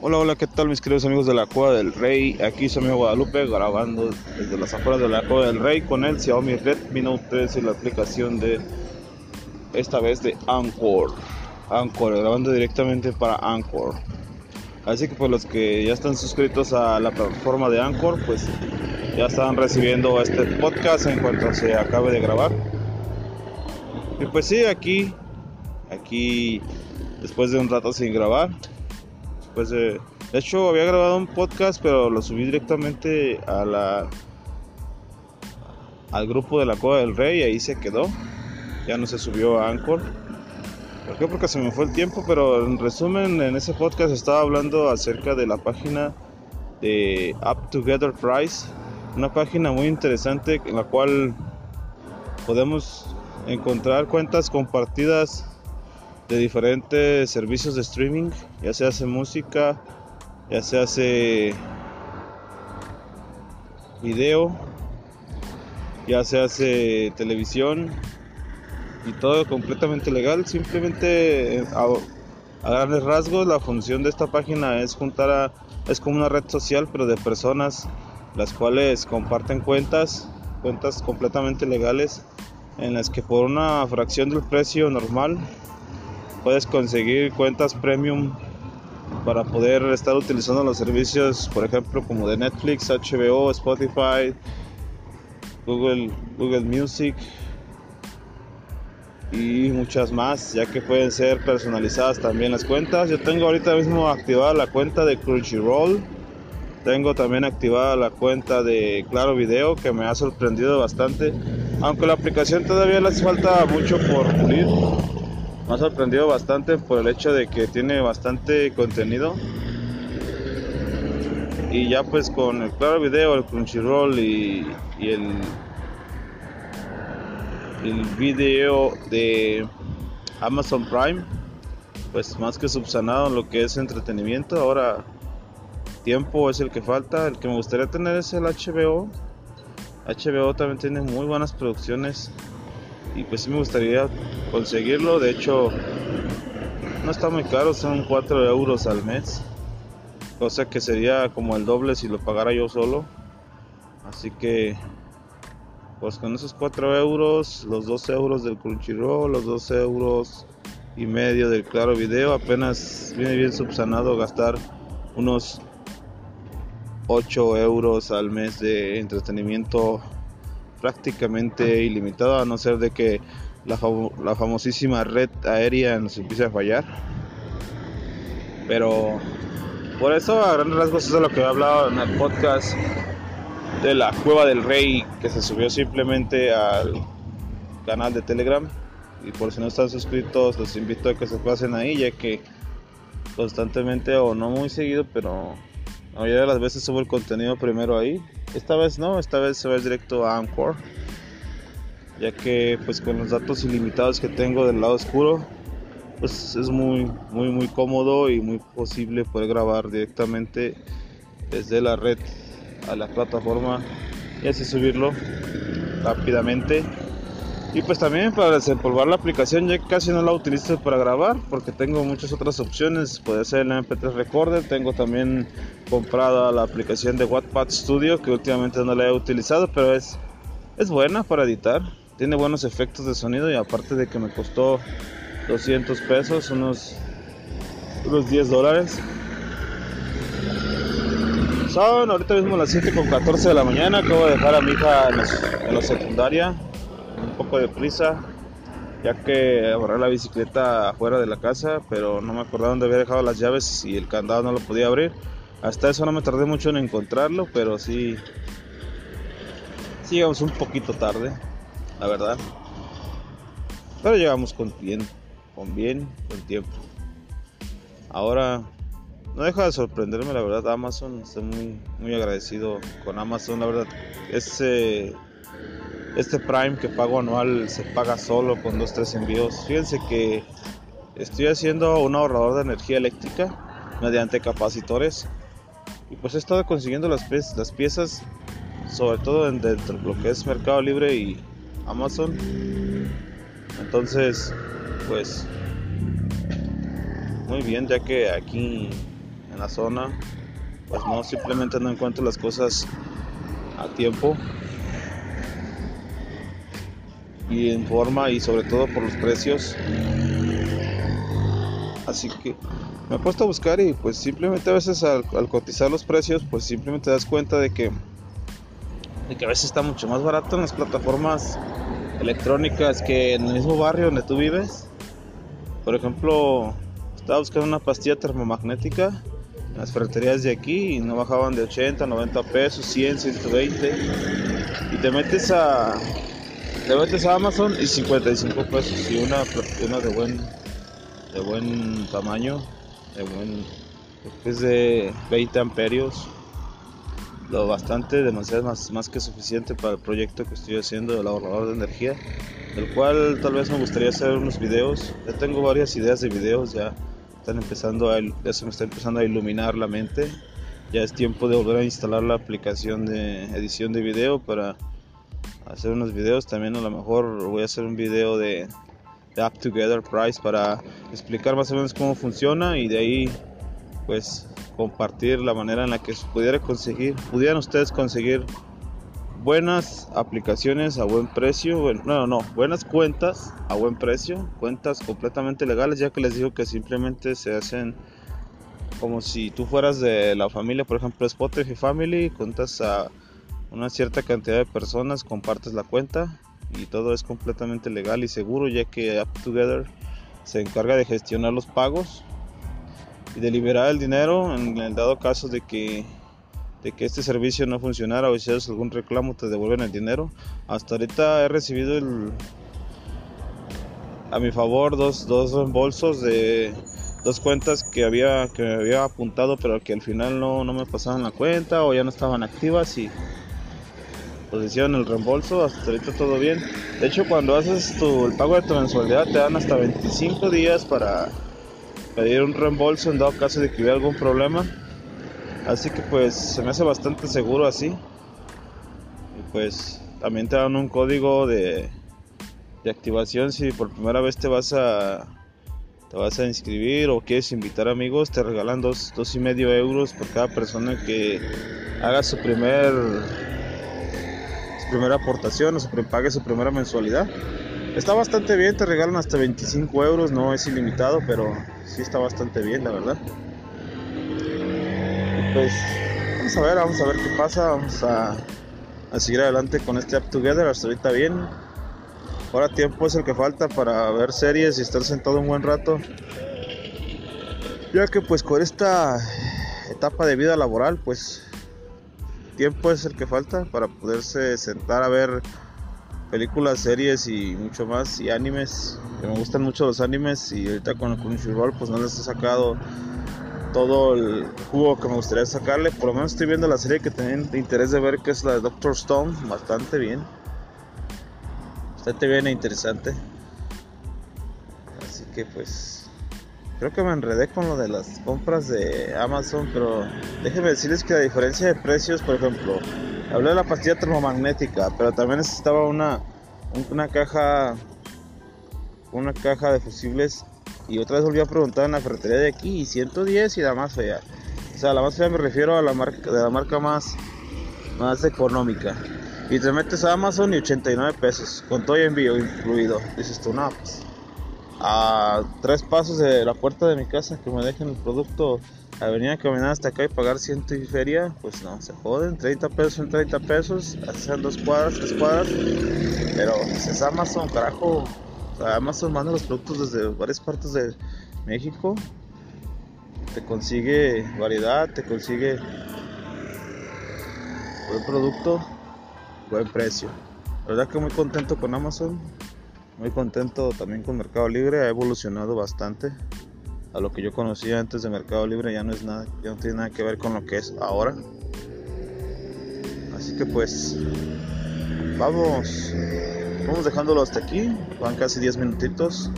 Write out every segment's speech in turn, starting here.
Hola, hola, ¿qué tal mis queridos amigos de la Cueva del Rey? Aquí su amigo Guadalupe grabando desde las afueras de la Cueva del Rey con el Xiaomi Redmi Note 3 y la aplicación de esta vez de Anchor. Anchor, grabando directamente para Anchor. Así que pues los que ya están suscritos a la plataforma de Anchor, pues ya están recibiendo este podcast en cuanto se acabe de grabar. Y pues sí, aquí, aquí, después de un rato sin grabar, pues de, de hecho había grabado un podcast, pero lo subí directamente a la al grupo de la Cueva del Rey y ahí se quedó. Ya no se subió a Anchor. ¿Por qué? Porque se me fue el tiempo, pero en resumen, en ese podcast estaba hablando acerca de la página de Up Together Price, una página muy interesante en la cual podemos encontrar cuentas compartidas de diferentes servicios de streaming, ya se hace música, ya se hace video, ya se hace televisión y todo completamente legal. Simplemente a, a, grandes rasgos la función de esta página es juntar a es como una red social pero de personas las cuales comparten cuentas, cuentas completamente legales en las que por una fracción del precio normal puedes conseguir cuentas premium para poder estar utilizando los servicios, por ejemplo, como de Netflix, HBO, Spotify, Google, Google Music y muchas más, ya que pueden ser personalizadas también las cuentas. Yo tengo ahorita mismo activada la cuenta de Crunchyroll. Tengo también activada la cuenta de Claro Video, que me ha sorprendido bastante. Aunque la aplicación todavía le hace falta mucho por pulir me ha sorprendido bastante por el hecho de que tiene bastante contenido. Y ya pues con el claro video el crunchyroll y, y el el video de amazon prime pues más que subsanado en lo que es entretenimiento ahora tiempo es el que falta. El que me gustaría tener es el hbo hbo también tiene muy buenas producciones y pues sí me gustaría conseguirlo. De hecho, no está muy caro, son 4 euros al mes. Cosa que sería como el doble si lo pagara yo solo. Así que, pues con esos 4 euros, los 2 euros del Crunchyroll, los 2 euros y medio del Claro Video, apenas viene bien subsanado gastar unos 8 euros al mes de entretenimiento prácticamente ilimitado a no ser de que la, la famosísima red aérea nos empiece a fallar. Pero por eso a grandes rasgos eso es lo que he hablado en el podcast de la cueva del rey que se subió simplemente al canal de telegram. Y por si no están suscritos los invito a que se pasen ahí ya que constantemente o no muy seguido pero la mayoría de las veces subo el contenido primero ahí esta vez no, esta vez se va directo a Anchor, ya que pues con los datos ilimitados que tengo del lado oscuro, pues es muy muy muy cómodo y muy posible poder grabar directamente desde la red a la plataforma y así subirlo rápidamente. Y pues también para desempolvar la aplicación ya casi no la utilizo para grabar porque tengo muchas otras opciones. Puede ser el MP3 Recorder, tengo también comprada la aplicación de Wattpad Studio que últimamente no la he utilizado, pero es, es buena para editar. Tiene buenos efectos de sonido y aparte de que me costó 200 pesos, unos, unos 10 dólares. Son ahorita mismo las 7 con 14 de la mañana, acabo de dejar a mi hija en la secundaria un poco de prisa, ya que agarré la bicicleta afuera de la casa, pero no me acordaba dónde había dejado las llaves y el candado no lo podía abrir. Hasta eso no me tardé mucho en encontrarlo, pero sí, sí llegamos un poquito tarde, la verdad. Pero llegamos con bien, con bien, con tiempo. Ahora no deja de sorprenderme la verdad Amazon, estoy muy, muy agradecido con Amazon, la verdad. Ese este Prime que pago anual se paga solo con dos tres envíos. Fíjense que estoy haciendo un ahorrador de energía eléctrica mediante capacitores y pues he estado consiguiendo las, las piezas sobre todo en dentro de lo que es Mercado Libre y Amazon. Entonces, pues muy bien, ya que aquí en la zona, pues no, simplemente no encuentro las cosas a tiempo y en forma y sobre todo por los precios. Así que me he puesto a buscar y pues simplemente a veces al, cotizar los precios pues simplemente te das cuenta de que, de que a veces está mucho más barato en las plataformas electrónicas que en el mismo barrio donde tú vives. Por ejemplo, estaba buscando una pastilla termomagnética en las ferreterías de aquí y no bajaban de 80, 90 pesos, 100, 120. Y te metes a te metes a Amazon y 55 pesos y una, de buen de buen tamaño, de buen es de 20 amperios lo bastante, demasiado más, más que suficiente para el proyecto que estoy haciendo del ahorrador de energía, del cual tal vez me gustaría hacer unos videos. Ya tengo varias ideas de videos, ya están empezando ya se me está empezando a iluminar la mente. Ya es tiempo de volver a instalar la aplicación de edición de video para hacer unos videos. También a lo mejor voy a hacer un video de, de App Together Price para explicar más o menos cómo funciona y de ahí pues compartir la manera en la que pudiera conseguir, pudieran ustedes conseguir buenas aplicaciones a buen precio, no, no, buenas cuentas a buen precio, cuentas completamente legales, ya que les digo que simplemente se hacen como si tú fueras de la familia, por ejemplo, Spotify Family, cuentas a una cierta cantidad de personas, compartes la cuenta y todo es completamente legal y seguro, ya que App Together se encarga de gestionar los pagos y de liberar el dinero en el dado caso de que de que este servicio no funcionara o si algún reclamo te devuelven el dinero. Hasta ahorita he recibido el, a mi favor dos, dos reembolsos de dos cuentas que había que me había apuntado pero que al final no, no me pasaban la cuenta o ya no estaban activas y pues hicieron el reembolso, hasta ahorita todo bien. De hecho cuando haces tu, el pago de tu mensualidad te dan hasta 25 días para pedir un reembolso en dado caso de que hubiera algún problema. Así que pues se me hace bastante seguro así. Y pues también te dan un código de, de activación si por primera vez te vas a te vas a inscribir o quieres invitar amigos, te regalan dos, dos y medio euros por cada persona que haga su primer primera aportación o su, pague su primera mensualidad. Está bastante bien, te regalan hasta 25 euros, no es ilimitado, pero sí está bastante bien, la verdad. pues vamos a ver, vamos a ver qué pasa, vamos a, a seguir adelante con este App Together, hasta ahorita bien. Ahora tiempo es el que falta para ver series y estar sentado un buen rato. Ya que pues con esta etapa de vida laboral, pues tiempo es el que falta para poderse sentar a ver películas, series y mucho más y animes. Que me gustan mucho los animes y ahorita con el Crunchyroll pues no les he sacado todo el jugo que me gustaría sacarle. Por lo menos estoy viendo la serie que tengo interés de ver que es la de Doctor Stone, bastante bien. Bastante bien e interesante. Así que pues creo que me enredé con lo de las compras de Amazon, pero déjenme decirles que la diferencia de precios, por ejemplo, Hablé de la pastilla termomagnética, pero también necesitaba una, una caja una caja de fusibles y otra vez volví a preguntar en la ferretería de aquí y 110 y la más fea. O sea, la más fea me refiero a la marca de la marca más más económica. Y te metes a Amazon y 89 pesos con todo el envío incluido. Dices tú, no, pues a tres pasos de la puerta de mi casa que me dejen el producto a venir a caminar hasta acá y pagar ciento y feria, pues no, se joden, 30 pesos en 30 pesos, hacen dos cuadras, tres cuadras, pero pues, es Amazon, carajo, Amazon manda los productos desde varias partes de México, te consigue variedad, te consigue buen producto, buen precio. La verdad que muy contento con Amazon, muy contento también con Mercado Libre, ha evolucionado bastante a lo que yo conocía antes de Mercado Libre ya no es nada, ya no tiene nada que ver con lo que es ahora. Así que pues vamos, vamos dejándolo hasta aquí. Van casi 10 minutitos.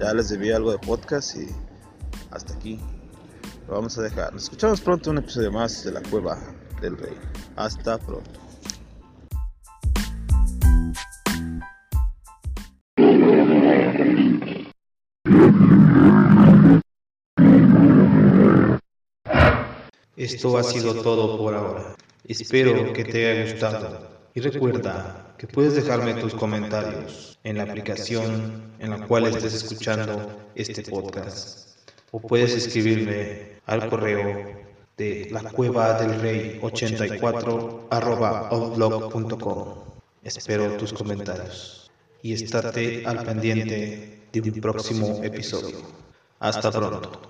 Ya les debí algo de podcast y hasta aquí lo vamos a dejar. Nos escuchamos pronto un episodio más de la Cueva del Rey. Hasta pronto. Esto ha sido todo por ahora. Espero que te haya gustado y recuerda que puedes dejarme tus comentarios en la aplicación en la cual estés escuchando este podcast o puedes escribirme al correo de la cueva del rey 84 arroba outlook.com. Espero tus comentarios y estate al pendiente de un próximo episodio. Hasta pronto.